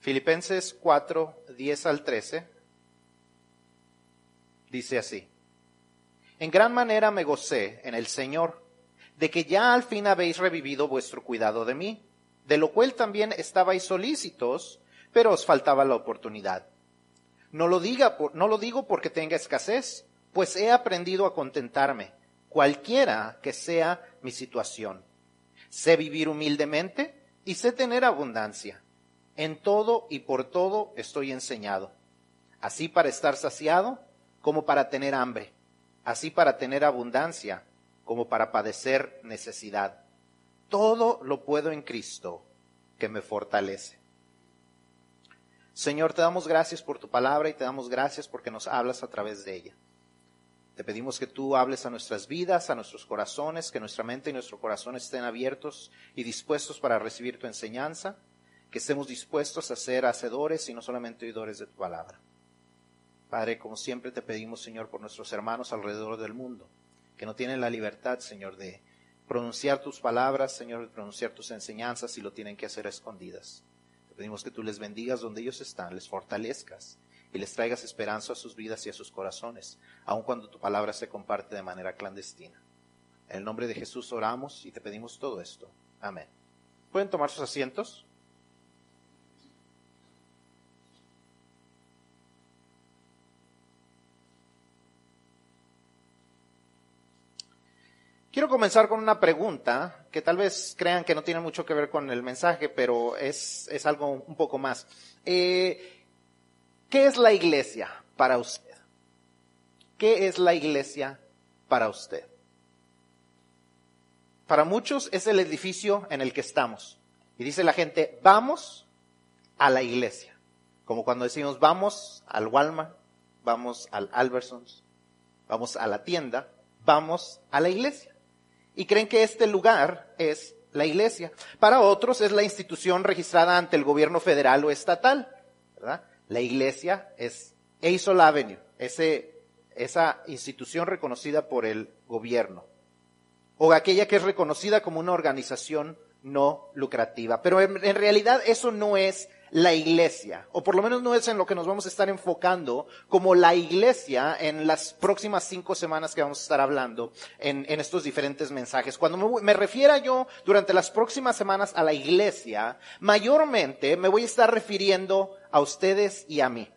Filipenses 4, 10 al 13, dice así. En gran manera me gocé en el Señor, de que ya al fin habéis revivido vuestro cuidado de mí, de lo cual también estabais solícitos, pero os faltaba la oportunidad. No lo, diga, no lo digo porque tenga escasez, pues he aprendido a contentarme, cualquiera que sea mi situación. Sé vivir humildemente y sé tener abundancia. En todo y por todo estoy enseñado, así para estar saciado como para tener hambre, así para tener abundancia como para padecer necesidad. Todo lo puedo en Cristo que me fortalece. Señor, te damos gracias por tu palabra y te damos gracias porque nos hablas a través de ella. Te pedimos que tú hables a nuestras vidas, a nuestros corazones, que nuestra mente y nuestro corazón estén abiertos y dispuestos para recibir tu enseñanza, que estemos dispuestos a ser hacedores y no solamente oidores de tu palabra. Padre, como siempre te pedimos, Señor, por nuestros hermanos alrededor del mundo, que no tienen la libertad, Señor, de pronunciar tus palabras, Señor, de pronunciar tus enseñanzas y lo tienen que hacer a escondidas. Pedimos que tú les bendigas donde ellos están, les fortalezcas y les traigas esperanza a sus vidas y a sus corazones, aun cuando tu palabra se comparte de manera clandestina. En el nombre de Jesús oramos y te pedimos todo esto. Amén. ¿Pueden tomar sus asientos? Quiero comenzar con una pregunta que tal vez crean que no tiene mucho que ver con el mensaje, pero es, es algo un poco más. Eh, ¿Qué es la iglesia para usted? ¿Qué es la iglesia para usted? Para muchos es el edificio en el que estamos. Y dice la gente, vamos a la iglesia. Como cuando decimos, vamos al Walmart, vamos al Albertsons, vamos a la tienda, vamos a la iglesia y creen que este lugar es la iglesia. Para otros es la institución registrada ante el gobierno federal o estatal. La iglesia es Eisol Avenue, esa institución reconocida por el gobierno. O aquella que es reconocida como una organización no lucrativa. Pero en realidad eso no es la iglesia, o por lo menos no es en lo que nos vamos a estar enfocando como la iglesia en las próximas cinco semanas que vamos a estar hablando en, estos diferentes mensajes. Cuando me, me refiera yo durante las próximas semanas a la iglesia, mayormente me voy a estar refiriendo a ustedes y a mí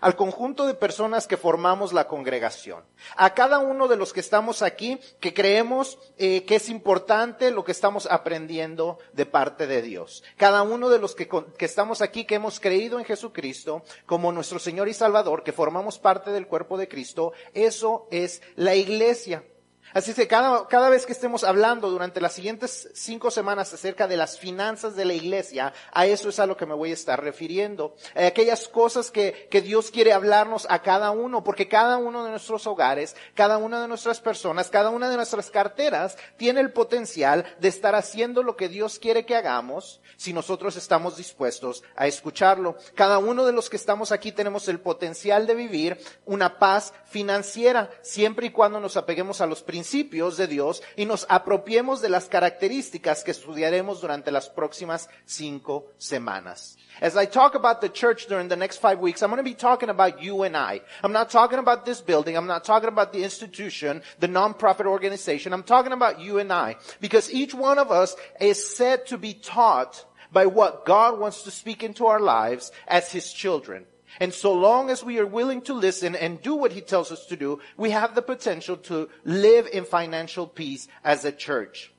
al conjunto de personas que formamos la congregación, a cada uno de los que estamos aquí, que creemos eh, que es importante lo que estamos aprendiendo de parte de Dios. Cada uno de los que, que estamos aquí, que hemos creído en Jesucristo como nuestro Señor y Salvador, que formamos parte del cuerpo de Cristo, eso es la iglesia. Así que cada, cada vez que estemos hablando durante las siguientes cinco semanas acerca de las finanzas de la iglesia, a eso es a lo que me voy a estar refiriendo. Eh, aquellas cosas que, que Dios quiere hablarnos a cada uno, porque cada uno de nuestros hogares, cada una de nuestras personas, cada una de nuestras carteras tiene el potencial de estar haciendo lo que Dios quiere que hagamos si nosotros estamos dispuestos a escucharlo. Cada uno de los que estamos aquí tenemos el potencial de vivir una paz financiera, siempre y cuando nos apeguemos a los principios principios de Dios y nos apropiemos de las características que estudiaremos durante las próximas cinco semanas. As I talk about the church during the next five weeks, I'm going to be talking about you and I. I'm not talking about this building. I'm not talking about the institution, the nonprofit organization. I'm talking about you and I. Because each one of us is said to be taught by what God wants to speak into our lives as His children. And so long as we are willing to listen and do what he tells us to do, we have the potential to live in financial peace as a church.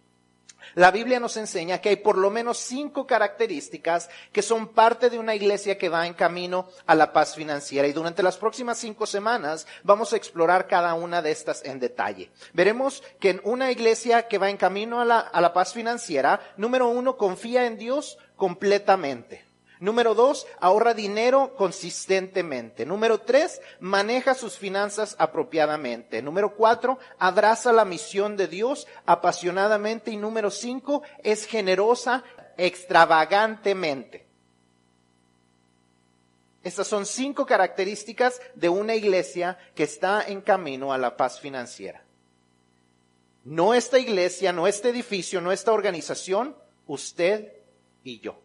La Biblia nos enseña que hay por lo menos cinco características que son parte de una iglesia que va en camino a la paz financiera. Y durante las próximas cinco semanas vamos a explorar cada una de estas en detalle. Veremos que en una iglesia que va en camino a la, a la paz financiera, número uno, confía en Dios completamente. Número dos, ahorra dinero consistentemente. Número tres, maneja sus finanzas apropiadamente. Número cuatro, abraza la misión de Dios apasionadamente. Y número cinco, es generosa extravagantemente. Estas son cinco características de una iglesia que está en camino a la paz financiera. No esta iglesia, no este edificio, no esta organización, usted y yo.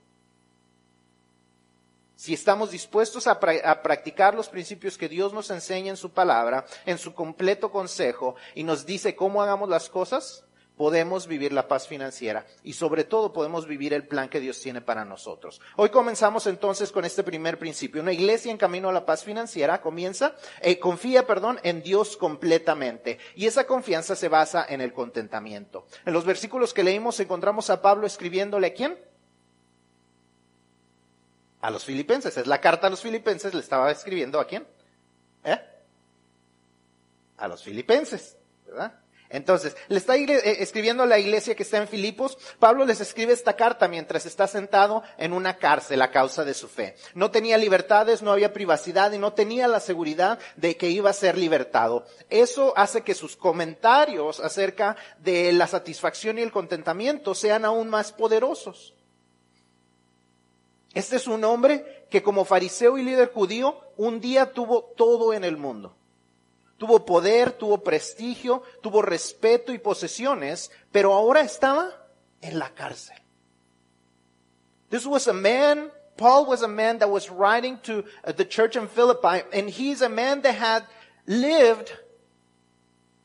Si estamos dispuestos a, pra- a practicar los principios que Dios nos enseña en su palabra, en su completo consejo, y nos dice cómo hagamos las cosas, podemos vivir la paz financiera y sobre todo podemos vivir el plan que Dios tiene para nosotros. Hoy comenzamos entonces con este primer principio. Una iglesia en camino a la paz financiera comienza, eh, confía, perdón, en Dios completamente. Y esa confianza se basa en el contentamiento. En los versículos que leímos encontramos a Pablo escribiéndole a quién? A los filipenses. Es la carta a los filipenses, le estaba escribiendo a quién? ¿Eh? A los filipenses, ¿verdad? Entonces, le está eh, escribiendo a la iglesia que está en Filipos. Pablo les escribe esta carta mientras está sentado en una cárcel a causa de su fe. No tenía libertades, no había privacidad y no tenía la seguridad de que iba a ser libertado. Eso hace que sus comentarios acerca de la satisfacción y el contentamiento sean aún más poderosos. Este es un hombre que como fariseo y líder judío un día tuvo todo en el mundo. Tuvo poder, tuvo prestigio, tuvo respeto y posesiones, pero ahora estaba en la cárcel. This was a man, Paul was a man that was writing to uh, the church in Philippi, and he's a man that had lived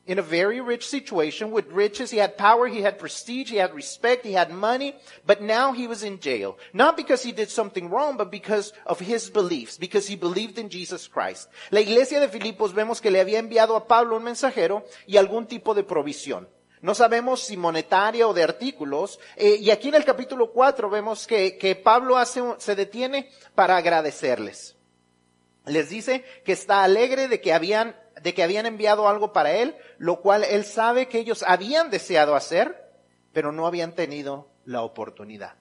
in a very rich situation with riches. He had power, he had prestige, he had respect, he had money, but now he was in jail. Not because he did something wrong, but because of his beliefs, because he believed in Jesus Christ. La iglesia de Filipos vemos que le había enviado a Pablo un mensajero y algún tipo de provisión. No sabemos si monetaria o de artículos. Eh, y aquí en el capítulo 4 vemos que, que Pablo hace, se detiene para agradecerles. Les dice que está alegre de que habían, de que habían enviado algo para él, lo cual él sabe que ellos habían deseado hacer, pero no habían tenido la oportunidad.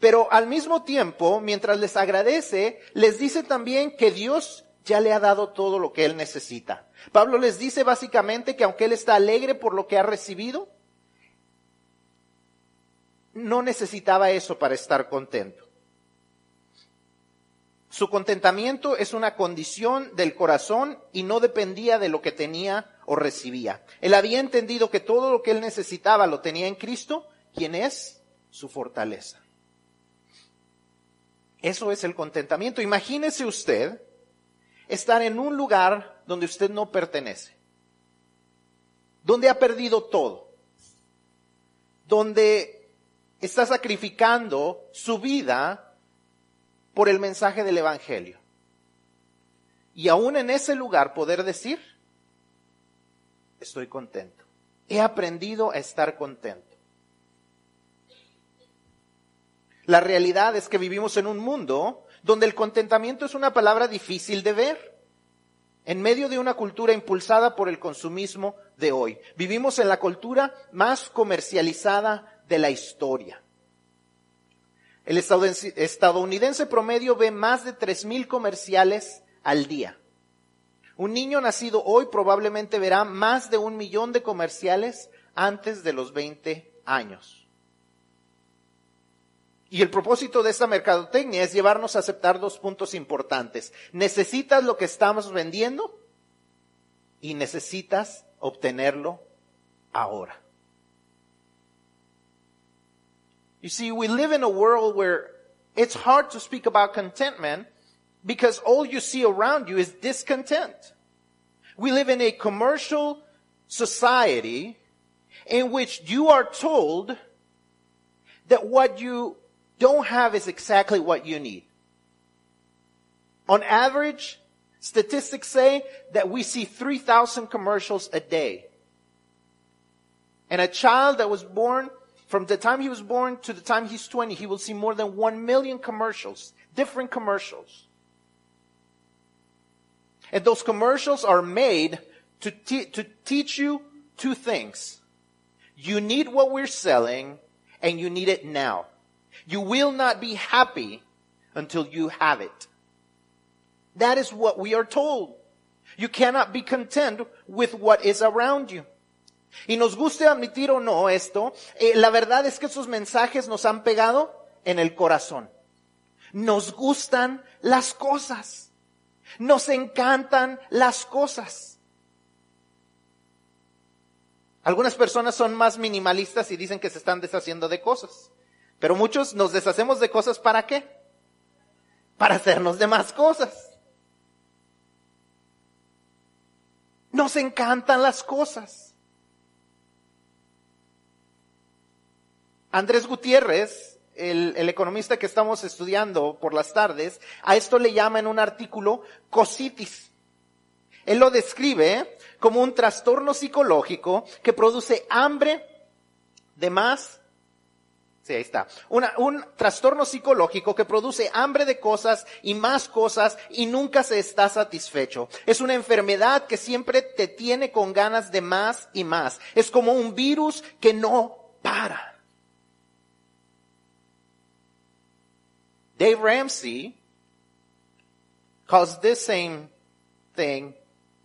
Pero al mismo tiempo, mientras les agradece, les dice también que Dios ya le ha dado todo lo que él necesita. Pablo les dice básicamente que aunque él está alegre por lo que ha recibido, no necesitaba eso para estar contento. Su contentamiento es una condición del corazón y no dependía de lo que tenía o recibía. Él había entendido que todo lo que él necesitaba lo tenía en Cristo, quien es su fortaleza. Eso es el contentamiento. Imagínese usted estar en un lugar donde usted no pertenece, donde ha perdido todo, donde está sacrificando su vida por el mensaje del Evangelio. Y aún en ese lugar poder decir, estoy contento. He aprendido a estar contento. La realidad es que vivimos en un mundo donde el contentamiento es una palabra difícil de ver. En medio de una cultura impulsada por el consumismo de hoy. Vivimos en la cultura más comercializada de la historia. El estadounidense- promedio ve más de 3.000 comerciales al día. Un niño nacido hoy probablemente verá más de un millón de comerciales antes de los 20 años. Y el propósito de esta mercadotecnia es llevarnos a aceptar dos puntos importantes. Necesitas lo que estamos vendiendo y necesitas obtenerlo ahora. You see, we live in a world where it's hard to speak about contentment because all you see around you is discontent. We live in a commercial society in which you are told that what you don't have is exactly what you need. On average, statistics say that we see 3,000 commercials a day. And a child that was born, from the time he was born to the time he's 20, he will see more than 1 million commercials, different commercials. And those commercials are made to, te- to teach you two things. You need what we're selling and you need it now. You will not be happy until you have it. That is what we are told. You cannot be content with what is around you. Y nos guste admitir o no esto, eh, la verdad es que esos mensajes nos han pegado en el corazón. Nos gustan las cosas. Nos encantan las cosas. Algunas personas son más minimalistas y dicen que se están deshaciendo de cosas. Pero muchos nos deshacemos de cosas para qué? para hacernos de más cosas. Nos encantan las cosas. Andrés Gutiérrez, el, el, economista que estamos estudiando por las tardes, a esto le llama en un artículo cositis. Él lo describe como un trastorno psicológico que produce hambre de más Sí, ahí está. un trastorno psicológico que produce hambre de cosas y más cosas y nunca se está satisfecho. Es una enfermedad que siempre te tiene con ganas de más y más. Es como un virus que no para. Dave Ramsey calls this same thing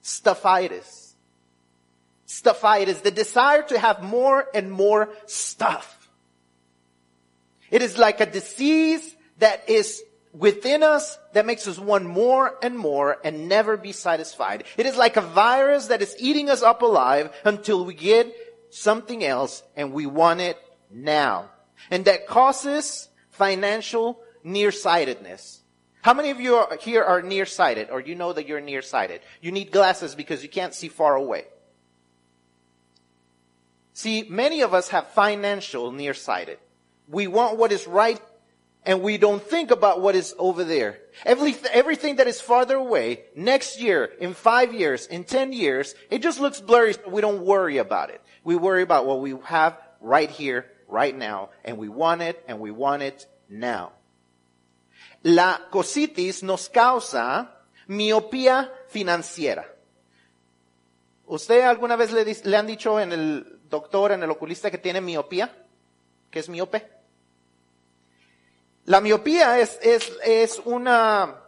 stuffitis. Stuffitis, the desire to have more and more stuff. It is like a disease that is within us that makes us want more and more and never be satisfied. It is like a virus that is eating us up alive until we get something else and we want it now. And that causes financial nearsightedness. How many of you are, here are nearsighted or you know that you're nearsighted? You need glasses because you can't see far away. See, many of us have financial nearsighted. We want what is right and we don't think about what is over there. Every, everything that is farther away, next year, in five years, in ten years, it just looks blurry, so we don't worry about it. We worry about what we have right here, right now, and we want it, and we want it now. La cositis nos causa miopía financiera. ¿Usted alguna vez le, le han dicho en el doctor, en el oculista que tiene miopía? ¿Que es miope? La miopía es, una,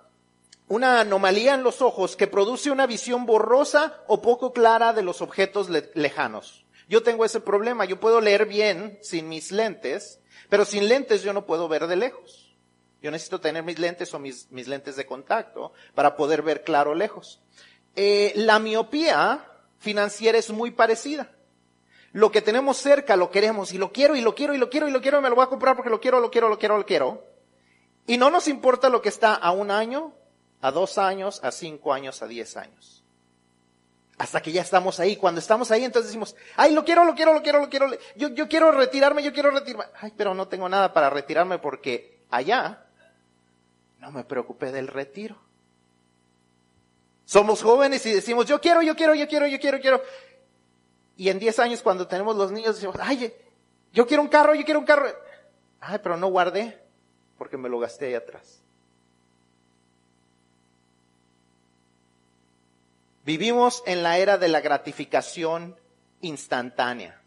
anomalía en los ojos que produce una visión borrosa o poco clara de los objetos le lejanos. Yo tengo ese problema, yo puedo leer bien sin mis lentes, pero sin lentes yo no puedo ver de lejos. Yo necesito tener mis lentes o mis, mis lentes de contacto para poder ver claro lejos. Eh, la miopía financiera es muy parecida. Lo que tenemos cerca lo queremos y lo quiero y lo quiero y lo quiero y lo quiero y me lo voy a comprar porque lo quiero, lo quiero, lo quiero, lo quiero. Y no nos importa lo que está a un año, a dos años, a cinco años, a diez años. Hasta que ya estamos ahí. Cuando estamos ahí, entonces decimos, ay, lo quiero, lo quiero, lo quiero, lo quiero. Yo, yo quiero retirarme, yo quiero retirarme. Ay, pero no tengo nada para retirarme porque allá no me preocupé del retiro. Somos jóvenes y decimos, yo quiero, yo quiero, yo quiero, yo quiero, quiero. Y en 10 años cuando tenemos los niños decimos, ay, yo quiero un carro, yo quiero un carro. Ay, pero no guardé porque me lo gasté ahí atrás. Vivimos en la era de la gratificación instantánea.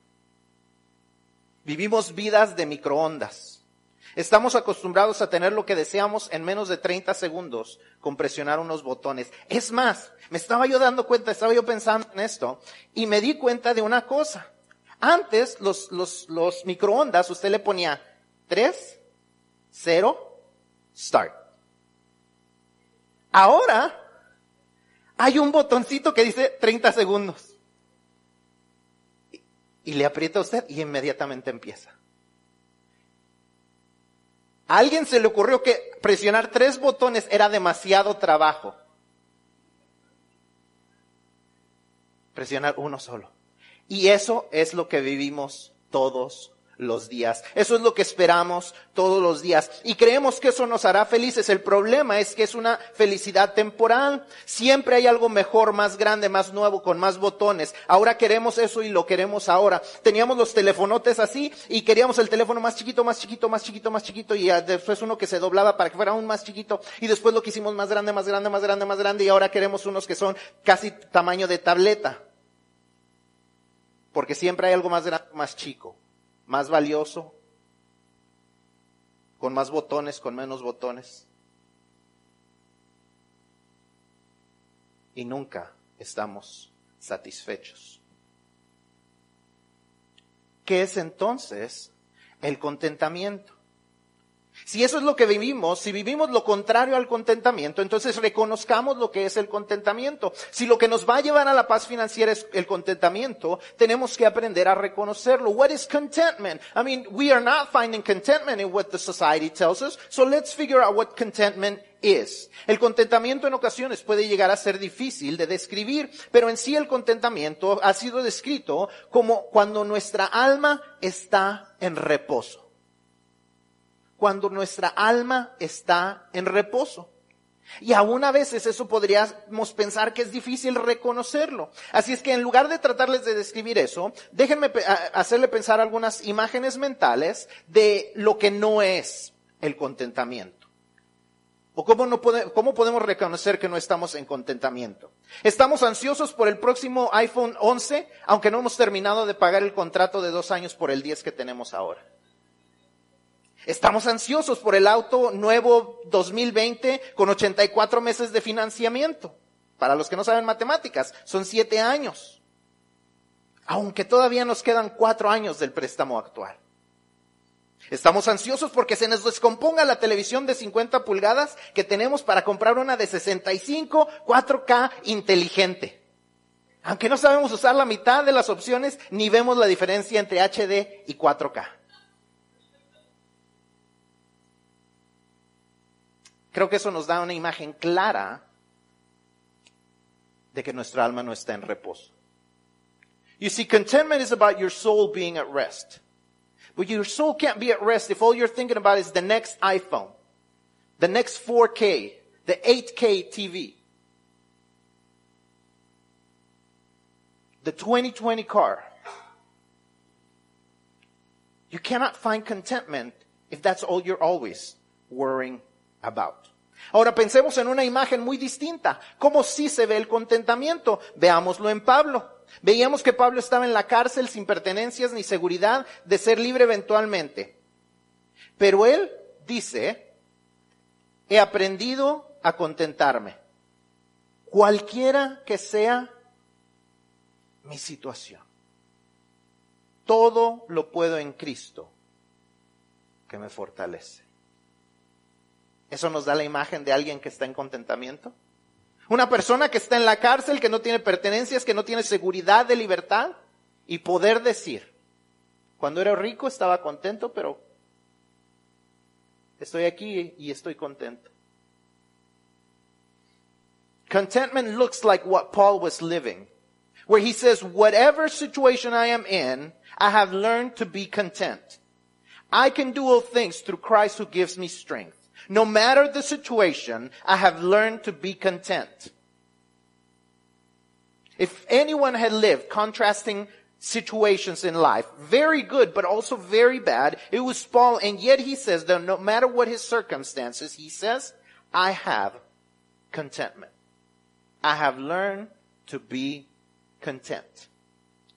Vivimos vidas de microondas. Estamos acostumbrados a tener lo que deseamos en menos de 30 segundos con presionar unos botones. Es más, me estaba yo dando cuenta, estaba yo pensando en esto y me di cuenta de una cosa. Antes los, los, los microondas, usted le ponía 3, 0, start. Ahora hay un botoncito que dice 30 segundos. Y le aprieta a usted y inmediatamente empieza. A alguien se le ocurrió que presionar tres botones era demasiado trabajo. Presionar uno solo. Y eso es lo que vivimos todos los días. Eso es lo que esperamos todos los días. Y creemos que eso nos hará felices. El problema es que es una felicidad temporal. Siempre hay algo mejor, más grande, más nuevo, con más botones. Ahora queremos eso y lo queremos ahora. Teníamos los telefonotes así y queríamos el teléfono más chiquito, más chiquito, más chiquito, más chiquito y después uno que se doblaba para que fuera aún más chiquito y después lo quisimos más grande, más grande, más grande, más grande y ahora queremos unos que son casi tamaño de tableta. Porque siempre hay algo más grande, más chico más valioso, con más botones, con menos botones. Y nunca estamos satisfechos. ¿Qué es entonces el contentamiento? Si eso es lo que vivimos, si vivimos lo contrario al contentamiento, entonces reconozcamos lo que es el contentamiento. Si lo que nos va a llevar a la paz financiera es el contentamiento, tenemos que aprender a reconocerlo. What is contentment? I mean, we are not finding contentment in what the society tells us, so let's figure out what contentment is. El contentamiento en ocasiones puede llegar a ser difícil de describir, pero en sí el contentamiento ha sido descrito como cuando nuestra alma está en reposo cuando nuestra alma está en reposo. Y aún a veces eso podríamos pensar que es difícil reconocerlo. Así es que en lugar de tratarles de describir eso, déjenme hacerle pensar algunas imágenes mentales de lo que no es el contentamiento. ¿O cómo, no cómo podemos reconocer que no estamos en contentamiento? Estamos ansiosos por el próximo iPhone 11, aunque no hemos terminado de pagar el contrato de dos años por el 10 que tenemos ahora. Estamos ansiosos por el auto nuevo 2020 con 84 meses de financiamiento. Para los que no saben matemáticas, son siete años. Aunque todavía nos quedan cuatro años del préstamo actual. Estamos ansiosos porque se nos descomponga la televisión de 50 pulgadas que tenemos para comprar una de 65 4K inteligente. Aunque no sabemos usar la mitad de las opciones, ni vemos la diferencia entre HD y 4K. Creo que eso nos da una imagen clara de que nuestra alma no está en reposo. You see, contentment is about your soul being at rest. But your soul can't be at rest if all you're thinking about is the next iPhone, the next 4K, the 8K TV, the 2020 car. You cannot find contentment if that's all you're always worrying about. Ahora pensemos en una imagen muy distinta, cómo sí se ve el contentamiento. Veámoslo en Pablo. Veíamos que Pablo estaba en la cárcel sin pertenencias ni seguridad de ser libre eventualmente. Pero él dice, he aprendido a contentarme, cualquiera que sea mi situación. Todo lo puedo en Cristo que me fortalece. ¿Eso nos da la imagen de alguien que está en contentamiento? Una persona que está en la cárcel, que no tiene pertenencias, que no tiene seguridad de libertad y poder decir, cuando era rico estaba contento, pero estoy aquí y estoy contento. Contentment looks like what Paul was living, where he says, whatever situation I am in, I have learned to be content. I can do all things through Christ who gives me strength. No matter the situation, I have learned to be content. If anyone had lived contrasting situations in life, very good, but also very bad, it was Paul, and yet he says that no matter what his circumstances, he says, I have contentment. I have learned to be content.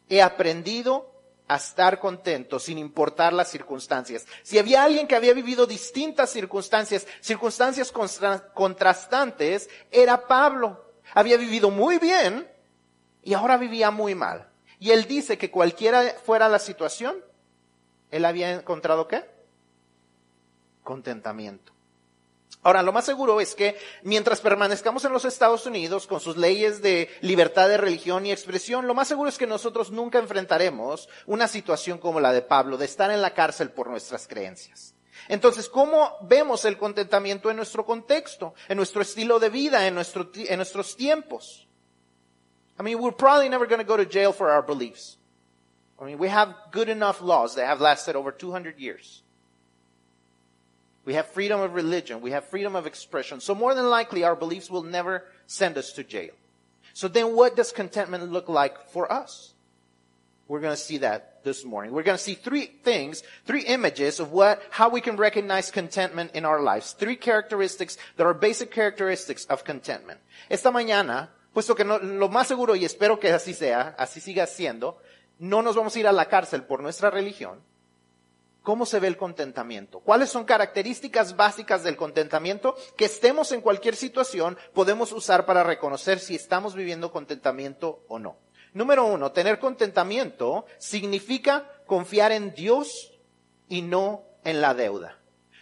He aprendido a estar contento sin importar las circunstancias. Si había alguien que había vivido distintas circunstancias, circunstancias contrastantes, era Pablo. Había vivido muy bien y ahora vivía muy mal. Y él dice que cualquiera fuera la situación, él había encontrado qué? Contentamiento. Ahora, lo más seguro es que mientras permanezcamos en los Estados Unidos con sus leyes de libertad de religión y expresión, lo más seguro es que nosotros nunca enfrentaremos una situación como la de Pablo, de estar en la cárcel por nuestras creencias. Entonces, ¿cómo vemos el contentamiento en nuestro contexto, en nuestro estilo de vida, en, nuestro, nuestros tiempos? I mean, we're probably never going to go to jail for our beliefs. I mean, we have good enough laws that have lasted over 200 years. We have freedom of religion. We have freedom of expression. So more than likely our beliefs will never send us to jail. So then what does contentment look like for us? We're going to see that this morning. We're going to see three things, three images of what, how we can recognize contentment in our lives. Three characteristics that are basic characteristics of contentment. Esta mañana, puesto que no, lo más seguro, y espero que así sea, así siga siendo, no nos vamos a ir a la cárcel por nuestra religión, ¿Cómo se ve el contentamiento? ¿Cuáles son características básicas del contentamiento que estemos en cualquier situación podemos usar para reconocer si estamos viviendo contentamiento o no? Número uno, tener contentamiento significa confiar en Dios y no en la deuda.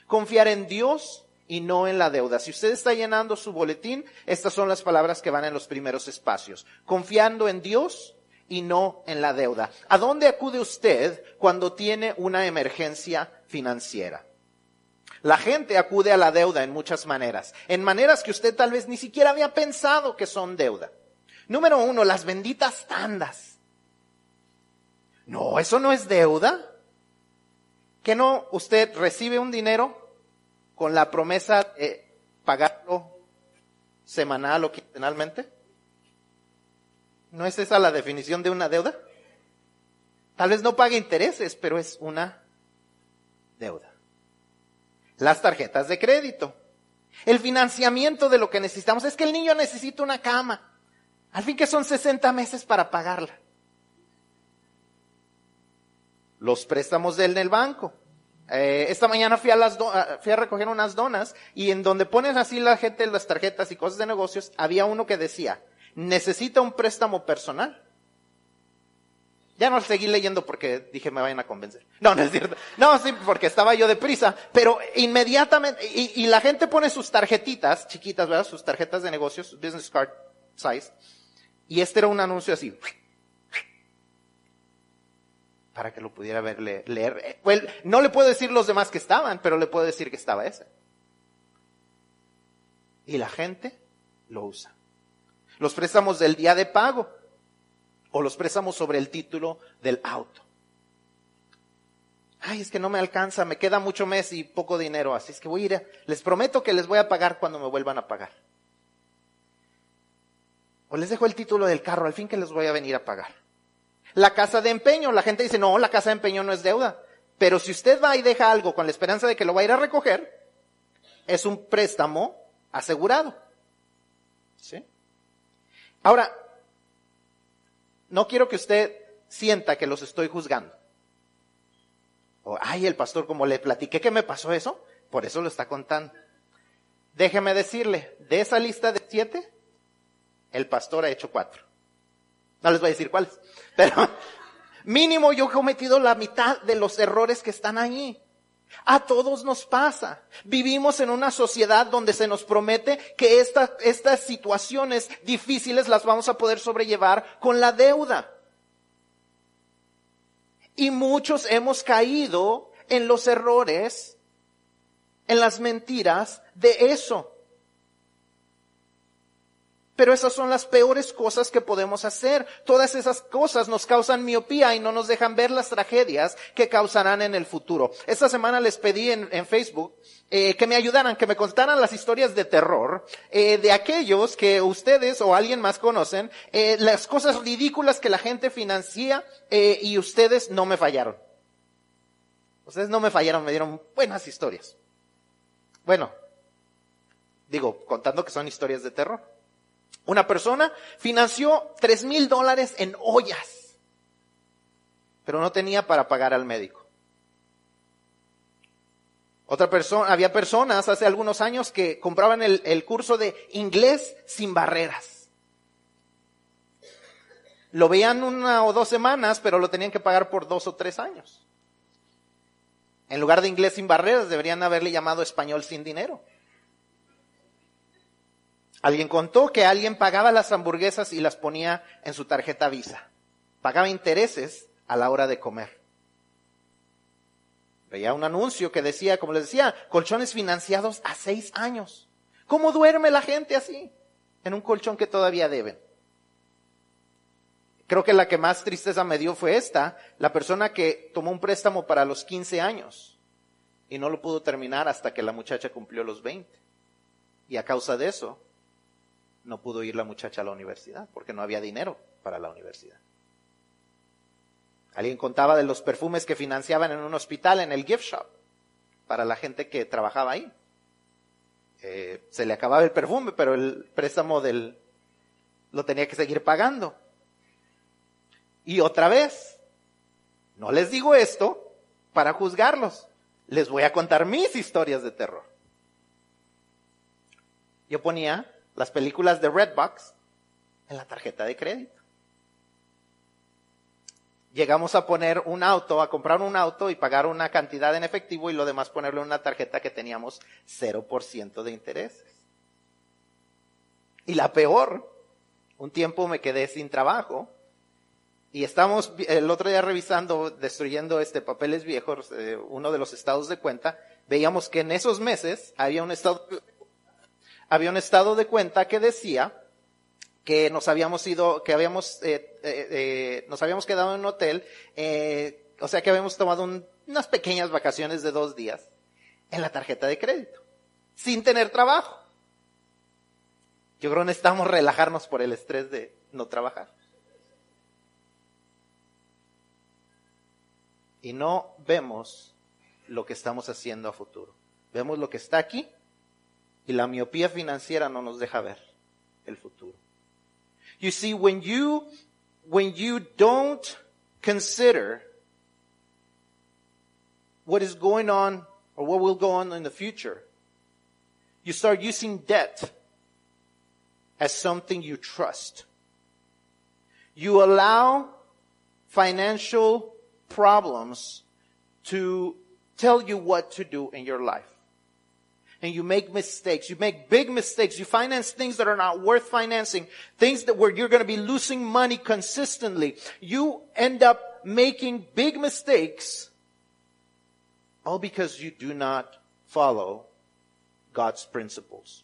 Confiar en Dios y no en la deuda. Si usted está llenando su boletín, estas son las palabras que van en los primeros espacios. Confiando en Dios y no en la deuda. ¿A dónde acude usted cuando tiene una emergencia financiera? La gente acude a la deuda en muchas maneras, en maneras que usted tal vez ni siquiera había pensado que son deuda. Número uno, las benditas tandas. No, eso no es deuda. ¿Que no usted recibe un dinero con la promesa de pagarlo semanal o quincenalmente? ¿No es esa la definición de una deuda? Tal vez no pague intereses, pero es una deuda. Las tarjetas de crédito. El financiamiento de lo que necesitamos. Es que el niño necesita una cama. Al fin que son 60 meses para pagarla. Los préstamos del el banco. Eh, esta mañana fui a, fui a recoger unas donas y en donde ponen así la gente las tarjetas y cosas de negocios, había uno que decía, necesita un préstamo personal. Ya no seguí leyendo porque dije me vayan a convencer. No, no es cierto. No, sí, porque estaba yo deprisa. Pero inmediatamente, y, la gente pone sus tarjetitas, chiquitas, ¿verdad? Sus tarjetas de negocios, business card size. Y este era un anuncio así. Para que lo pudiera ver, leer. Well, no le puedo decir los demás que estaban, pero le puedo decir que estaba ese. Y la gente lo usa. Los préstamos del día de pago o los préstamos sobre el título del auto. Ay, es que no me alcanza, me queda mucho mes y poco dinero, así es que voy a ir, les prometo que les voy a pagar cuando me vuelvan a pagar. O les dejo el título del carro, al fin que les voy a venir a pagar. La casa de empeño, la gente dice, no, la casa de empeño no es deuda. Pero si usted va y deja algo con la esperanza de que lo va a ir a recoger, es un préstamo asegurado. ¿Sí? Ahora, no quiero que usted sienta que los estoy juzgando. O, ay, el pastor, como le platiqué que me pasó eso, por eso lo está contando. Déjeme decirle, de esa lista de siete, el pastor ha hecho cuatro. No les voy a decir cuáles, pero mínimo yo he cometido la mitad de los errores que están ahí. A todos nos pasa. Vivimos en una sociedad donde se nos promete que estas situaciones difíciles las vamos a poder sobrellevar con la deuda. Y muchos hemos caído en los errores, en las mentiras de eso. Pero esas son las peores cosas que podemos hacer. Todas esas cosas nos causan miopía y no nos dejan ver las tragedias que causarán en el futuro. Esta semana les pedí en, Facebook eh, que me ayudaran, que me contaran las historias de terror eh, de aquellos que ustedes o alguien más conocen, eh, las cosas ridículas que la gente financia y ustedes no me fallaron. Ustedes no me fallaron, me dieron buenas historias. Bueno, digo, contando que son historias de terror. Una persona financió tres mil dólares en ollas, pero no tenía para pagar al médico. Otra persona, había personas hace algunos años que compraban el, el curso de inglés sin barreras. Lo veían una o dos semanas, pero lo tenían que pagar por dos o tres años. En lugar de inglés sin barreras, deberían haberle llamado español sin dinero. Alguien contó que alguien pagaba las hamburguesas y las ponía en su tarjeta Visa. Pagaba intereses a la hora de comer. Veía un anuncio que decía, como les decía, colchones financiados a seis años. ¿Cómo duerme la gente así? En un colchón que todavía deben. Creo que la que más tristeza me dio fue esta, la persona que tomó un préstamo para los 15 años y no lo pudo terminar hasta que la muchacha cumplió los 20. Y a causa de eso, no pudo ir la muchacha a la universidad porque no había dinero para la universidad. Alguien contaba de los perfumes que financiaban en un hospital en el gift shop para la gente que trabajaba ahí. Eh, se le acababa el perfume, pero el préstamo del lo tenía que seguir pagando. Y otra vez, no les digo esto para juzgarlos, les voy a contar mis historias de terror. Yo ponía las películas de Redbox en la tarjeta de crédito. llegamos a poner un auto, a comprar un auto y pagar una cantidad en efectivo y lo demás ponerlo en una tarjeta que teníamos 0% de intereses. Y la peor, un tiempo me quedé sin trabajo y estamos el otro día revisando, destruyendo este papeles viejos, eh, uno de los estados de cuenta, veíamos que en esos meses había un estado, había un estado de cuenta que decía que nos habíamos ido, que habíamos, eh, eh, eh nos habíamos quedado en un hotel, o sea que habíamos tomado unas pequeñas vacaciones de dos días en la tarjeta de crédito, sin tener trabajo. Yo creo que necesitamos relajarnos por el estrés de no trabajar. Y no vemos lo que estamos haciendo a futuro. Vemos lo que está aquí y la miopía financiera no nos deja ver el futuro. You see, when you, when you don't consider what is going on or what will go on in the future, you start using debt as something you trust. You allow financial problems to tell you what to do in your life and you make mistakes. You make big mistakes. You finance things that are not worth financing. Things that where you're going to be losing money consistently. You end up making big mistakes all because you do not follow God's principles.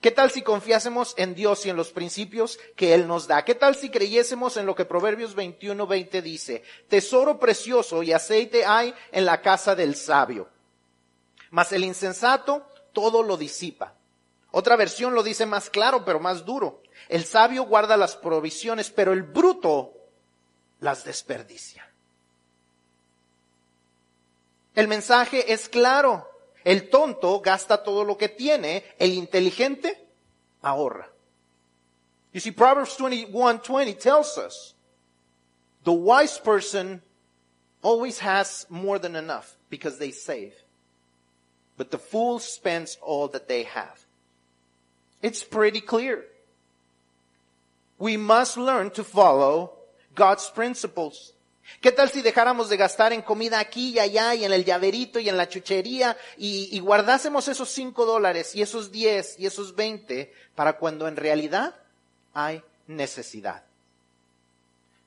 ¿Qué tal si confiásemos en Dios y en los principios que Él nos da? ¿Qué tal si creyésemos en lo que Proverbios 21, 20 dice? Tesoro precioso y aceite hay en la casa del sabio mas el insensato todo lo disipa. Otra versión lo dice más claro, pero más duro. El sabio guarda las provisiones, pero el bruto las desperdicia. El mensaje es claro. El tonto gasta todo lo que tiene, el inteligente ahorra. You see, Proverbs 21, 20 tells us, the wise person always has more than enough because they save but the fool spends all that they have. It's pretty clear. We must learn to follow God's principles. ¿Qué tal si dejáramos de gastar en comida aquí y allá y en el llaverito y en la chuchería y, y guardásemos esos cinco dólares y esos diez y esos veinte para cuando en realidad hay necesidad?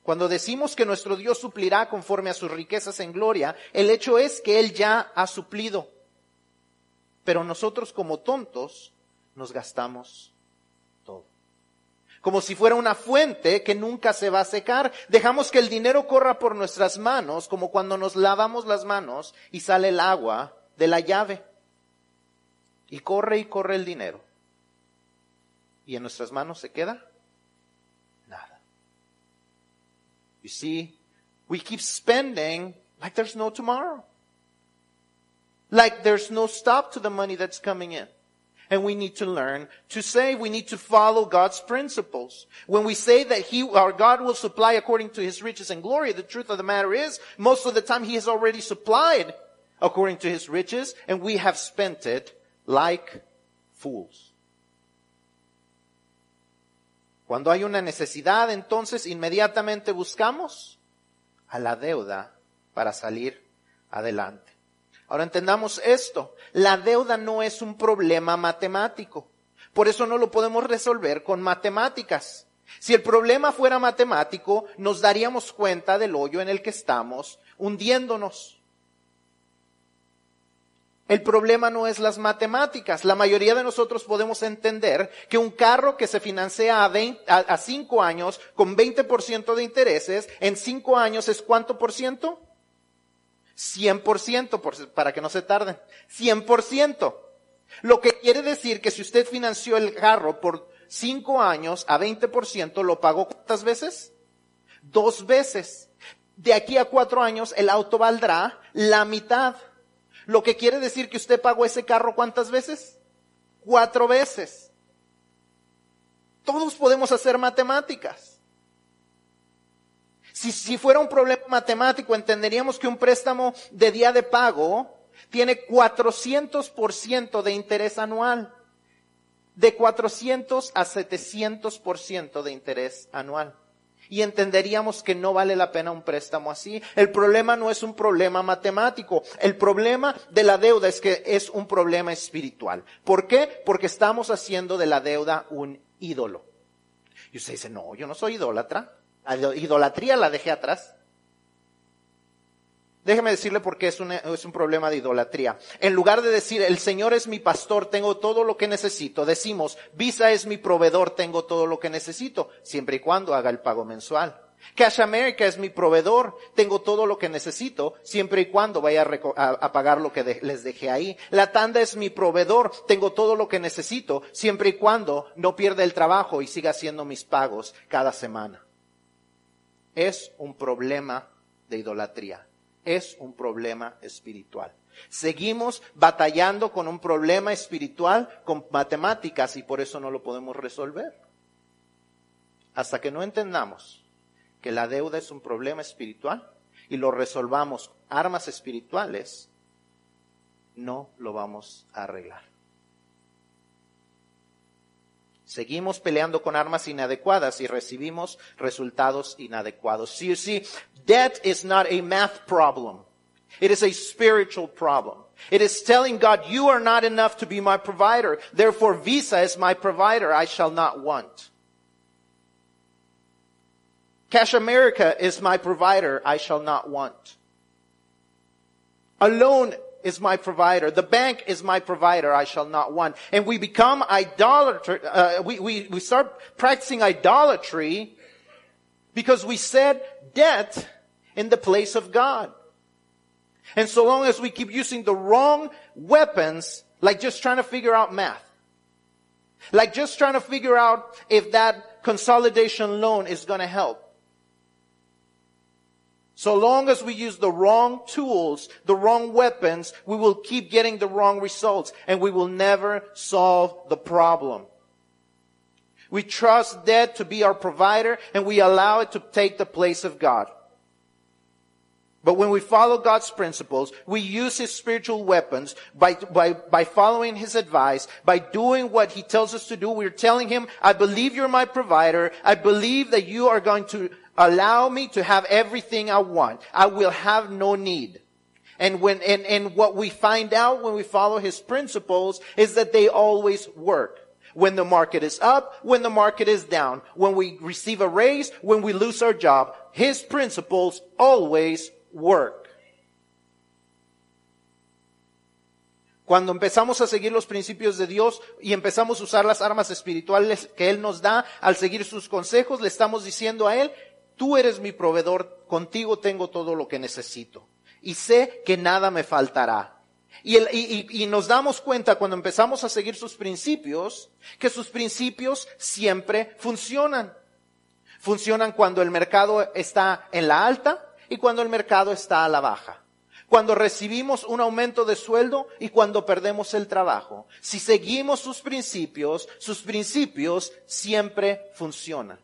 Cuando decimos que nuestro Dios suplirá conforme a sus riquezas en gloria, el hecho es que Él ya ha suplido. Pero nosotros como tontos nos gastamos todo. Como si fuera una fuente que nunca se va a secar. Dejamos que el dinero corra por nuestras manos, como cuando nos lavamos las manos y sale el agua de la llave. Y corre y corre el dinero. Y en nuestras manos se queda nada. You see, we keep spending like there's no tomorrow. Like there's no stop to the money that's coming in. And we need to learn to save. We need to follow God's principles. When we say that He, our God will supply according to His riches and glory, the truth of the matter is, most of the time He has already supplied according to His riches, and we have spent it like fools. Cuando hay una necesidad, entonces inmediatamente buscamos a la deuda para salir adelante. Ahora entendamos esto. La deuda no es un problema matemático. Por eso no lo podemos resolver con matemáticas. Si el problema fuera matemático, nos daríamos cuenta del hoyo en el que estamos hundiéndonos. El problema no es las matemáticas. La mayoría de nosotros podemos entender que un carro que se financia a, 5 años con 20% de intereses, en 5 años es cuánto por ciento? 100% por, para que no se tarden. 100%. Lo que quiere decir que si usted financió el carro por 5 años a 20%, ¿lo pagó cuántas veces? Dos veces. De aquí a 4 años el auto valdrá la mitad. Lo que quiere decir que usted pagó ese carro cuántas veces? Cuatro veces. Todos podemos hacer matemáticas. Si, fuera un problema matemático, entenderíamos que un préstamo de día de pago tiene 400% de interés anual. De 400 a 700% de interés anual. y entenderíamos que no vale la pena un préstamo así. El problema no es un problema matemático. El problema de la deuda es que es un problema espiritual. ¿Por qué? Porque estamos haciendo de la deuda un ídolo. Y usted dice, no, yo no soy idólatra. La idolatría la dejé atrás. Déjeme decirle por qué es un, es un problema de idolatría. En lugar de decir, el Señor es mi pastor, tengo todo lo que necesito, decimos, Visa es mi proveedor, tengo todo lo que necesito, siempre y cuando haga el pago mensual. Cash America es mi proveedor, tengo todo lo que necesito, siempre y cuando vaya a, pagar lo que les dejé ahí. La tanda es mi proveedor, tengo todo lo que necesito, siempre y cuando no pierda el trabajo y siga haciendo mis pagos cada semana. Es un problema de idolatría es un problema espiritual. Seguimos batallando con un problema espiritual con matemáticas y por eso no lo podemos resolver. Hasta que no entendamos que la deuda es un problema espiritual y lo resolvamos armas espirituales, no lo vamos a arreglar. Seguimos peleando con armas inadecuadas y recibimos resultados inadecuados. See, see, debt is not a math problem. It is a spiritual problem. It is telling God, you are not enough to be my provider. Therefore, Visa is my provider. I shall not want. Cash America is my provider. I shall not want. A loan is my provider. The bank is my provider. I shall not want. And we become idolater, uh, we, we, we start practicing idolatry because we set debt in the place of God. And so long as we keep using the wrong weapons, like just trying to figure out math, like just trying to figure out if that consolidation loan is going to help, so long as we use the wrong tools, the wrong weapons, we will keep getting the wrong results and we will never solve the problem. We trust debt to be our provider and we allow it to take the place of God. But when we follow God's principles, we use His spiritual weapons by, by, by following His advice, by doing what He tells us to do. We're telling Him, I believe you're my provider. I believe that you are going to Allow me to have everything I want. I will have no need. And when, and, and what we find out when we follow his principles is that they always work. When the market is up, when the market is down, when we receive a raise, when we lose our job, his principles always work. Cuando empezamos a seguir los principios de Dios y empezamos a usar las armas espirituales que Él nos da, al seguir sus consejos, le estamos diciendo a Él, Tú eres mi proveedor, contigo tengo todo lo que necesito. Y sé que nada me faltará. Y, nos damos cuenta cuando empezamos a seguir sus principios, que sus principios siempre funcionan. Funcionan cuando el mercado está en la alta y cuando el mercado está a la baja. Cuando recibimos un aumento de sueldo y cuando perdemos el trabajo. Si seguimos sus principios, sus principios siempre funcionan.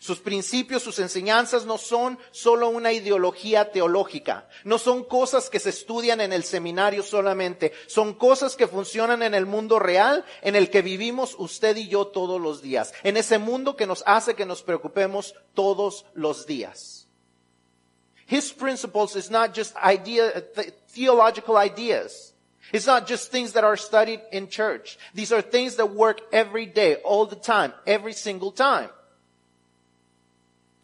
Sus principios, sus enseñanzas no son solo una ideología teológica, no son cosas que se estudian en el seminario solamente, son cosas que funcionan en el mundo real en el que vivimos usted y yo todos los días, en ese mundo que nos hace que nos preocupemos todos los días. His principles is not just idea, theological ideas. It's not just things that are studied in church. These are things that work every day, all the time, every single time.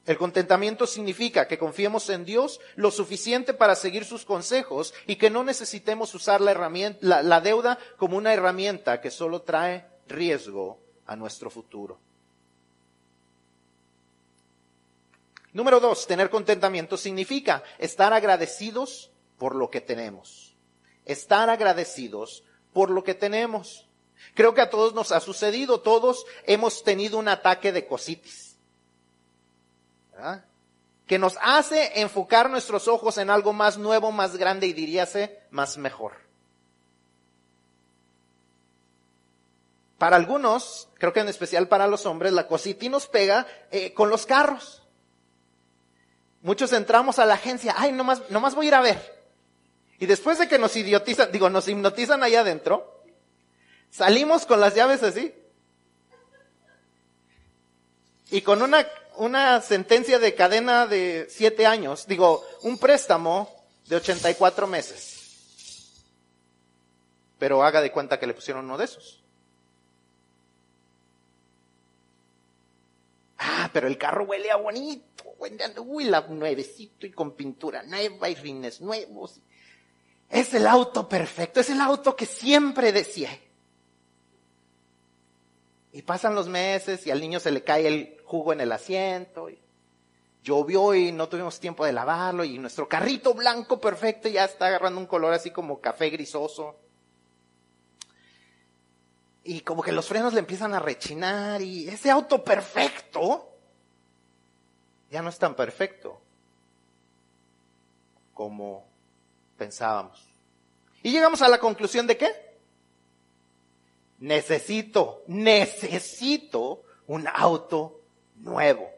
El contentamiento significa que confiemos en Dios lo suficiente para seguir sus consejos y que no necesitemos usar la, herramienta, la, deuda como una herramienta que solo trae riesgo a nuestro futuro. Número dos, tener contentamiento significa estar agradecidos por lo que tenemos. Estar agradecidos por lo que tenemos. Creo que a todos nos ha sucedido, todos hemos tenido un ataque de cositis que nos hace enfocar nuestros ojos en algo más nuevo, más grande y diríase más mejor. Para algunos, creo que en especial para los hombres, la cosita nos pega eh, con los carros. Muchos entramos a la agencia, ay, nomás, nomás voy a ir a ver. Y después de que nos idiotizan, digo, nos hipnotizan allá adentro, salimos con las llaves así. y con una, una sentencia de cadena de siete años, digo, un préstamo de 84 meses. Pero haga de cuenta que le pusieron uno de esos. Ah, pero el carro huele a bonito. Uy, la nuevecito y con pintura nueva y rines nuevos. Es el auto perfecto, es el auto que siempre deseé. Y pasan los meses y al niño se le cae el jugo en el asiento. Y llovió y no tuvimos tiempo de lavarlo y nuestro carrito blanco perfecto ya está agarrando un color así como café grisoso. Y como que los frenos le empiezan a rechinar y ese auto perfecto ya no es tan perfecto como pensábamos. Y llegamos a la conclusión de qué? Necesito, necesito un auto nuevo.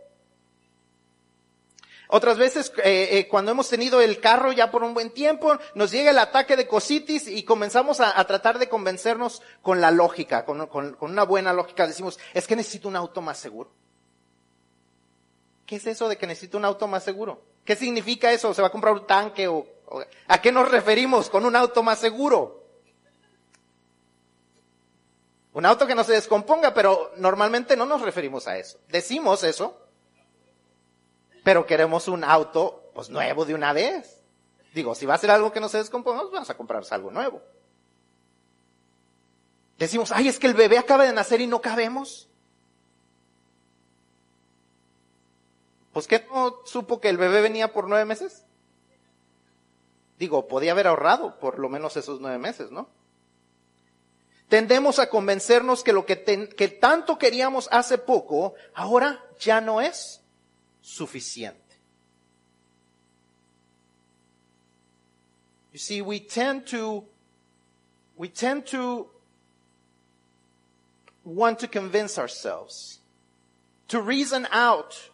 Otras veces, eh, eh, cuando hemos tenido el carro ya por un buen tiempo, nos llega el ataque de cositis y comenzamos a, tratar de convencernos con la lógica, con, con, una buena lógica. Decimos, es que necesito un auto más seguro. ¿Qué es eso de que necesito un auto más seguro? ¿Qué significa eso? ¿Se va a comprar un tanque o a qué nos referimos con un auto más seguro? Un auto que no se descomponga, pero normalmente no nos referimos a eso. Decimos eso, pero queremos un auto pues nuevo de una vez. Digo, si va a ser algo que no se descomponga, pues vamos a comprarse algo nuevo. Decimos, ay, es que el bebé acaba de nacer y no cabemos. Pues ¿qué no supo que el bebé venía por nueve meses? Digo, podía haber ahorrado por lo menos esos nueve meses, ¿no? Tendemos a convencernos que lo que, que tanto queríamos hace poco, ahora ya no es suficiente. You see, we tend to, we tend to want to convince ourselves, to reason out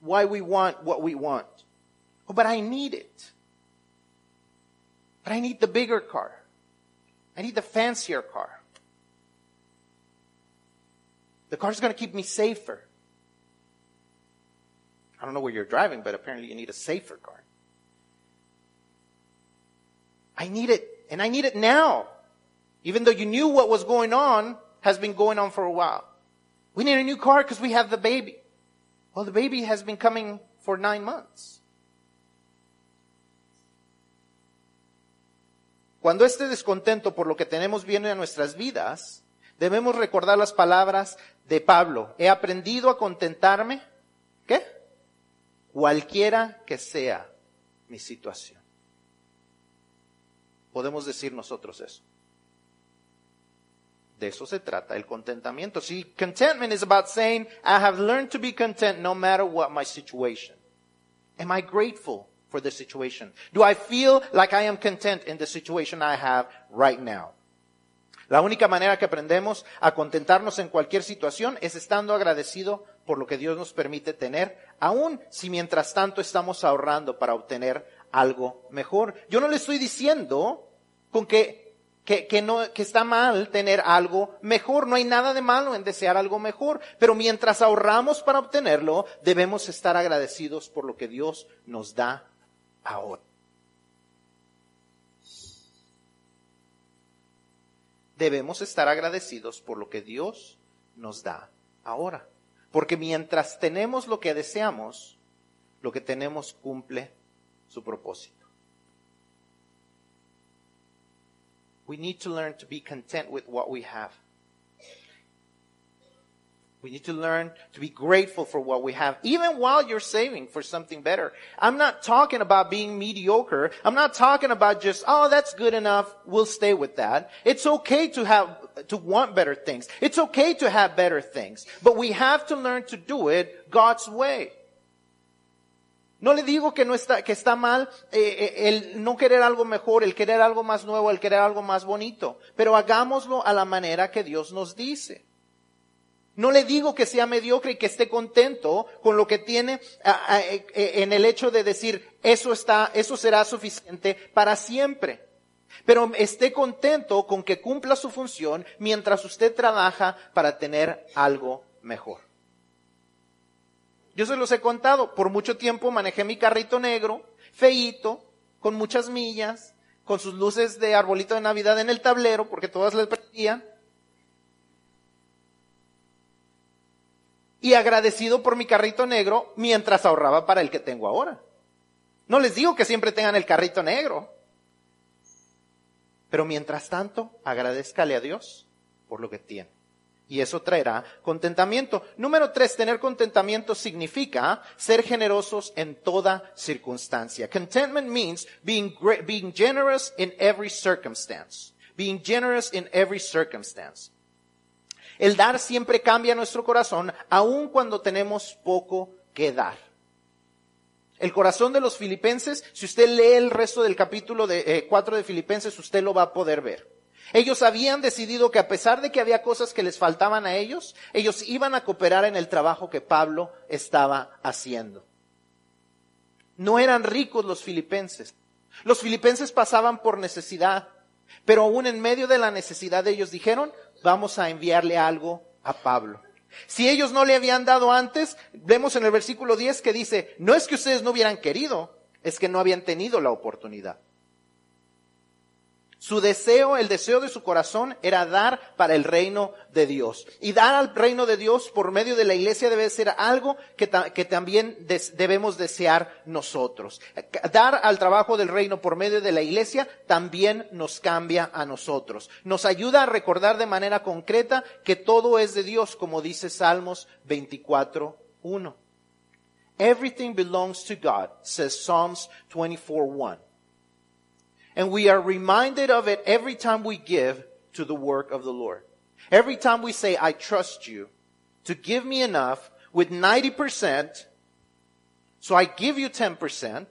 why we want what we want. Oh, but I need it. But I need the bigger car. I need the fancier car. The car's going to keep me safer. I don't know where you're driving, but apparently you need a safer car. I need it, and I need it now. Even though you knew what was going on, has been going on for a while. We need a new car because we have the baby. Well, the baby has been coming for nine months. Cuando este descontento por lo que tenemos viene a nuestras vidas, debemos recordar las palabras de Pablo. He aprendido a contentarme. ¿Qué? cualquiera que sea mi situación. Podemos decir nosotros eso. De eso se trata el contentamiento. See, contentment is about saying, I have learned to be content no matter what my situation. Am I grateful for the situation? Do I feel like I am content in the situation I have right now? La única manera que aprendemos a contentarnos en cualquier situación es estando agradecido por lo que Dios nos permite tener, aun si mientras tanto estamos ahorrando para obtener algo mejor. Yo no le estoy diciendo con que, que, que, no, que está mal tener algo mejor. No hay nada de malo en desear algo mejor. Pero mientras ahorramos para obtenerlo, debemos estar agradecidos por lo que Dios nos da ahora. Debemos estar agradecidos por lo que Dios nos da ahora. Porque mientras tenemos lo que deseamos, lo que tenemos cumple su propósito. We need to learn to be content with what we have. We need to learn to be grateful for what we have, even while you're saving for something better. I'm not talking about being mediocre. I'm not talking about just, oh, that's good enough. We'll stay with that. It's okay to have, to want better things. It's okay to have better things. But we have to learn to do it God's way. No le digo que no está, que está mal eh, eh, el no querer algo mejor, el querer algo más nuevo, el querer algo más bonito, pero hagámoslo a la manera que Dios nos dice. No le digo que sea mediocre y que esté contento con lo que tiene e, e, en el hecho de decir, eso está, eso será suficiente para siempre. Pero esté contento con que cumpla su función mientras usted trabaja para tener algo mejor. Yo se los he contado, por mucho tiempo manejé mi carrito negro, feíto, con muchas millas, con sus luces de arbolito de Navidad en el tablero, porque todas les prendían. Y agradecido por mi carrito negro mientras ahorraba para el que tengo ahora. No les digo que siempre tengan el carrito negro. Pero mientras tanto, agradezcale a Dios por lo que tiene. Y eso traerá contentamiento. Número tres, tener contentamiento significa ser generosos en toda circunstancia. Contentment means being, being generous in every circumstance. Being generous in every circumstance. El dar siempre cambia nuestro corazón, aun cuando tenemos poco que dar. El corazón de los filipenses, si usted lee el resto del capítulo de, 4 eh, de Filipenses, usted lo va a poder ver. Ellos habían decidido que a pesar de que había cosas que les faltaban a ellos, ellos iban a cooperar en el trabajo que Pablo estaba haciendo. No eran ricos los filipenses. Los filipenses pasaban por necesidad, pero aún en medio de la necesidad ellos dijeron, vamos a enviarle algo a Pablo. Si ellos no le habían dado antes, vemos en el versículo 10 que dice, no es que ustedes no hubieran querido, es que no habían tenido la oportunidad. Su deseo, el deseo de su corazón era dar para el reino de Dios. Y dar al reino de Dios por medio de la iglesia debe ser algo que, también debemos desear nosotros. Dar al trabajo del reino por medio de la iglesia también nos cambia a nosotros. Nos ayuda a recordar de manera concreta que todo es de Dios, como dice Salmos 24.1. Everything belongs to God, says Psalms 24.1. And we are reminded of it every time we give to the work of the Lord. Every time we say, I trust you to give me enough with 90%, so I give you 10%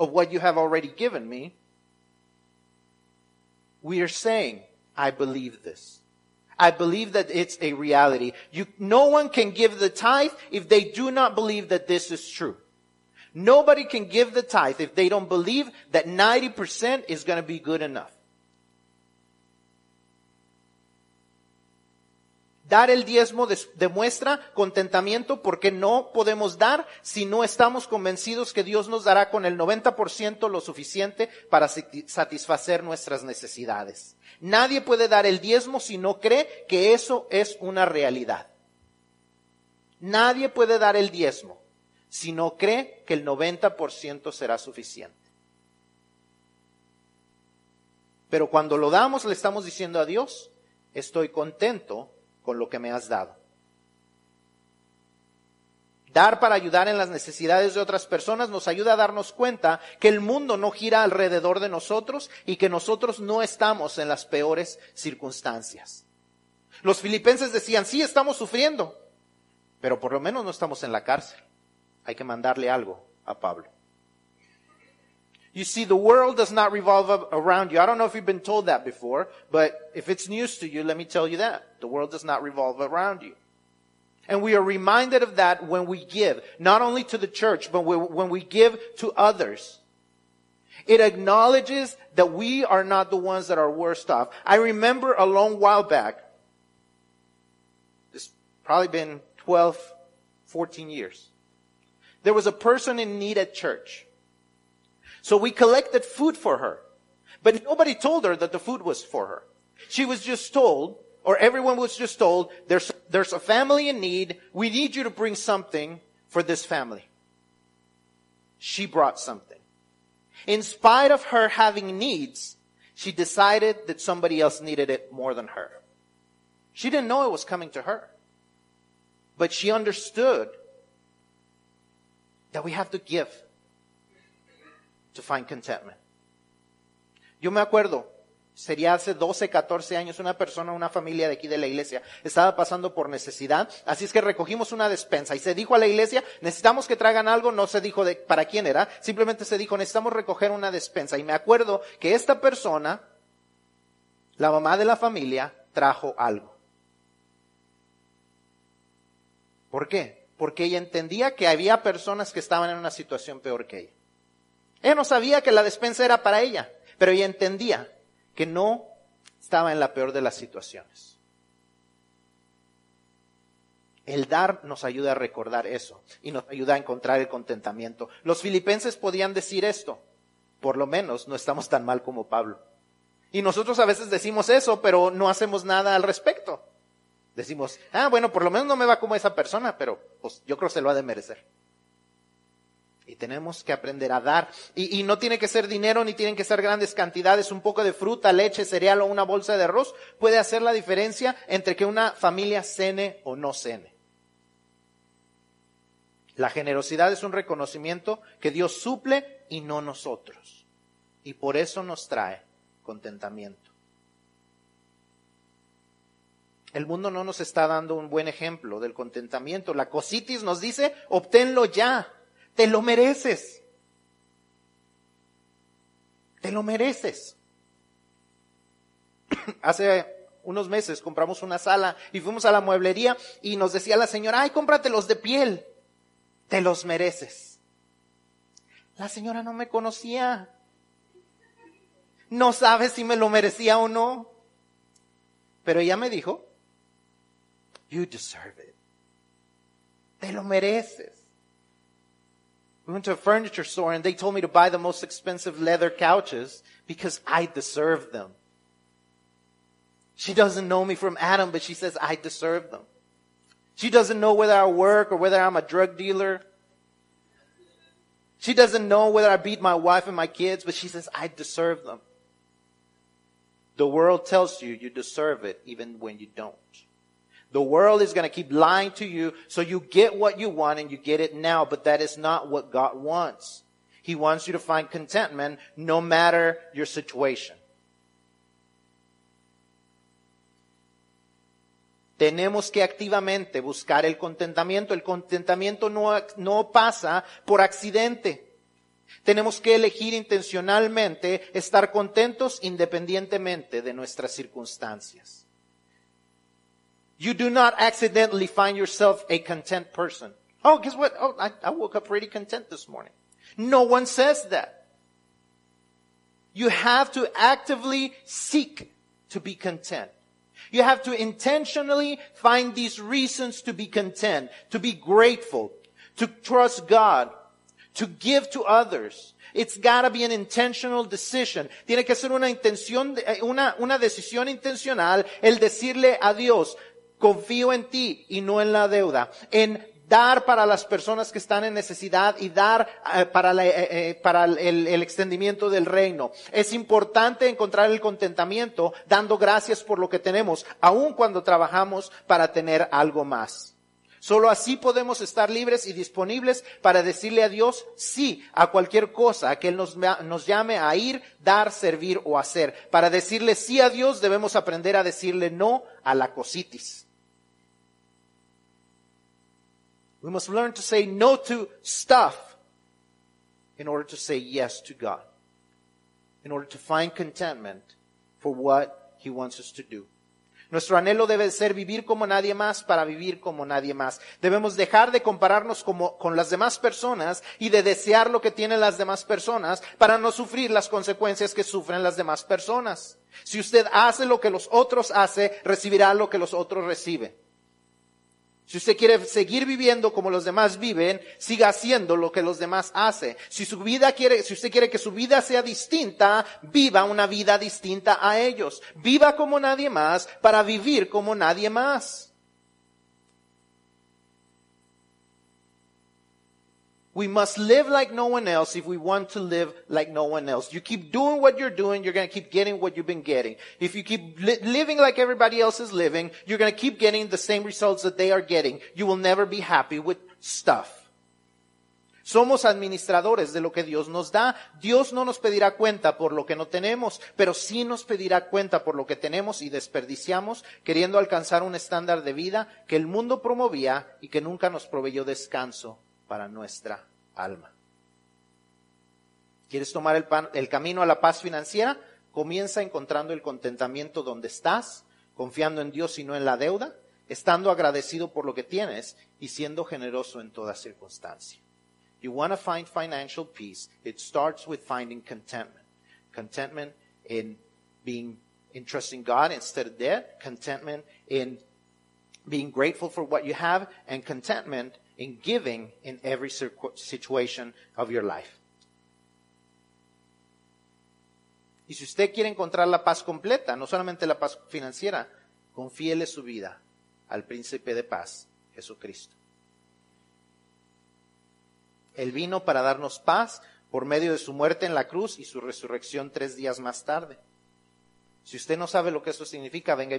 of what you have already given me, we are saying, I believe this. I believe that it's a reality. You, no one can give the tithe if they do not believe that this is true. Nobody can give the tithe if they don't believe that 90% is going to be good enough. Dar el diezmo demuestra contentamiento porque no podemos dar si no estamos convencidos que Dios nos dará con el 90% lo suficiente para satisfacer nuestras necesidades. Nadie puede dar el diezmo si no cree que eso es una realidad. Nadie puede dar el diezmo si no cree que el 90% será suficiente. Pero cuando lo damos, le estamos diciendo a Dios, estoy contento con lo que me has dado. Dar para ayudar en las necesidades de otras personas nos ayuda a darnos cuenta que el mundo no gira alrededor de nosotros y que nosotros no estamos en las peores circunstancias. Los filipenses decían, sí, estamos sufriendo, pero por lo menos no estamos en la cárcel hay que mandarle algo a Pablo. You see, the world does not revolve around you. I don't know if you've been told that before, but if it's news to you, let me tell you that. The world does not revolve around you. And we are reminded of that when we give, not only to the church, but when we give to others. It acknowledges that we are not the ones that are worst off. I remember a long while back, it's probably been 12, 14 years. There was a person in need at church. So we collected food for her. But nobody told her that the food was for her. She was just told, or everyone was just told, there's, there's a family in need. We need you to bring something for this family. She brought something. In spite of her having needs, she decided that somebody else needed it more than her. She didn't know it was coming to her. But she understood that we have to give to find contentment. Yo me acuerdo, sería hace 12, 14 años, una persona, una familia de aquí de la iglesia, estaba pasando por necesidad, así es que recogimos una despensa y se dijo a la iglesia, necesitamos que traigan algo, no se dijo de para quién era, simplemente se dijo, necesitamos recoger una despensa. Y me acuerdo que esta persona, la mamá de la familia, trajo algo. ¿Por qué? Porque ella entendía que había personas que estaban en una situación peor que ella. Ella no sabía que la despensa era para ella, pero ella entendía que no estaba en la peor de las situaciones. El dar nos ayuda a recordar eso y nos ayuda a encontrar el contentamiento. Los filipenses podían decir esto, por lo menos no estamos tan mal como Pablo. Y nosotros a veces decimos eso, pero no hacemos nada al respecto. Decimos, ah, bueno, por lo menos no me va como esa persona, pero pues yo creo que se lo ha de merecer. Y tenemos que aprender a dar. Y, y, no tiene que ser dinero ni tienen que ser grandes cantidades. Un poco de fruta, leche, cereal o una bolsa de arroz puede hacer la diferencia entre que una familia cene o no cene. La generosidad es un reconocimiento que Dios suple y no nosotros. Y por eso nos trae contentamiento. El mundo no nos está dando un buen ejemplo del contentamiento. La cositis nos dice, obténlo ya, te lo mereces. Te lo mereces. Hace unos meses compramos una sala y fuimos a la mueblería y nos decía la señora, ay, cómpratelos de piel, te los mereces. La señora no me conocía. No sabe si me lo merecía o no. Pero ella me dijo, You deserve it. Te lo mereces. We went to a furniture store and they told me to buy the most expensive leather couches because I deserve them. She doesn't know me from Adam, but she says I deserve them. She doesn't know whether I work or whether I'm a drug dealer. She doesn't know whether I beat my wife and my kids, but she says I deserve them. The world tells you you deserve it even when you don't. The world is going to keep lying to you so you get what you want and you get it now, but that is not what God wants. He wants you to find contentment no matter your situation. Tenemos que activamente buscar el contentamiento. El contentamiento no, no pasa por accidente. Tenemos que elegir intencionalmente estar contentos independientemente de nuestras circunstancias. You do not accidentally find yourself a content person. Oh, guess what? Oh, I, I woke up pretty content this morning. No one says that. You have to actively seek to be content. You have to intentionally find these reasons to be content, to be grateful, to trust God, to give to others. It's gotta be an intentional decision. Tiene que ser una intención, eh, una, una decisión intencional el decirle a Dios, confío en ti y no en la deuda, en dar para las personas que están en necesidad y dar eh, para, la, eh, eh, para el, extendimiento del reino. Es importante encontrar el contentamiento dando gracias por lo que tenemos, aun cuando trabajamos para tener algo más. Solo así podemos estar libres y disponibles para decirle a Dios sí a cualquier cosa que Él nos, nos, llame a ir, dar, servir o hacer. Para decirle sí a Dios debemos aprender a decirle no a la cositis. We must learn to say no to stuff in order to say yes to God. In order to find contentment for what He wants us to do. Nuestro anhelo debe ser vivir como nadie más para vivir como nadie más. Debemos dejar de compararnos como, con las demás personas y de desear lo que tienen las demás personas para no sufrir las consecuencias que sufren las demás personas. Si usted hace lo que los otros hacen, recibirá lo que los otros reciben. Si usted quiere seguir viviendo como los demás viven, siga haciendo lo que los demás hacen. Si su vida quiere, si usted quiere que su vida sea distinta, viva una vida distinta a ellos. Viva como nadie más para vivir como nadie más. We must live like no one else if we want to live like no one else. You keep doing what you're doing, you're going to keep getting what you've been getting. If you keep li- living like everybody else is living, you're going to keep getting the same results that they are getting. You will never be happy with stuff. Somos administradores de lo que Dios nos da. Dios no nos pedirá cuenta por lo que no tenemos, pero sí nos pedirá cuenta por lo que tenemos y desperdiciamos queriendo alcanzar un estándar de vida que el mundo promovía y que nunca nos proveyó descanso para nuestra alma. ¿Quieres tomar el, camino a la paz financiera? Comienza encontrando el contentamiento donde estás, confiando en Dios y no en la deuda, estando agradecido por lo que tienes y siendo generoso en toda circunstancia. You want to find financial peace, it starts with finding contentment. Contentment in being in trusting God instead of debt, contentment in being grateful for what you have, and contentment in giving in every situation of your life. Y si usted quiere encontrar la paz completa, no solamente la paz financiera, confíele su vida al príncipe de paz, Jesucristo. Él vino para darnos paz por medio de su muerte en la cruz y su resurrección tres días más tarde. Si usted no sabe lo que eso significa, venga y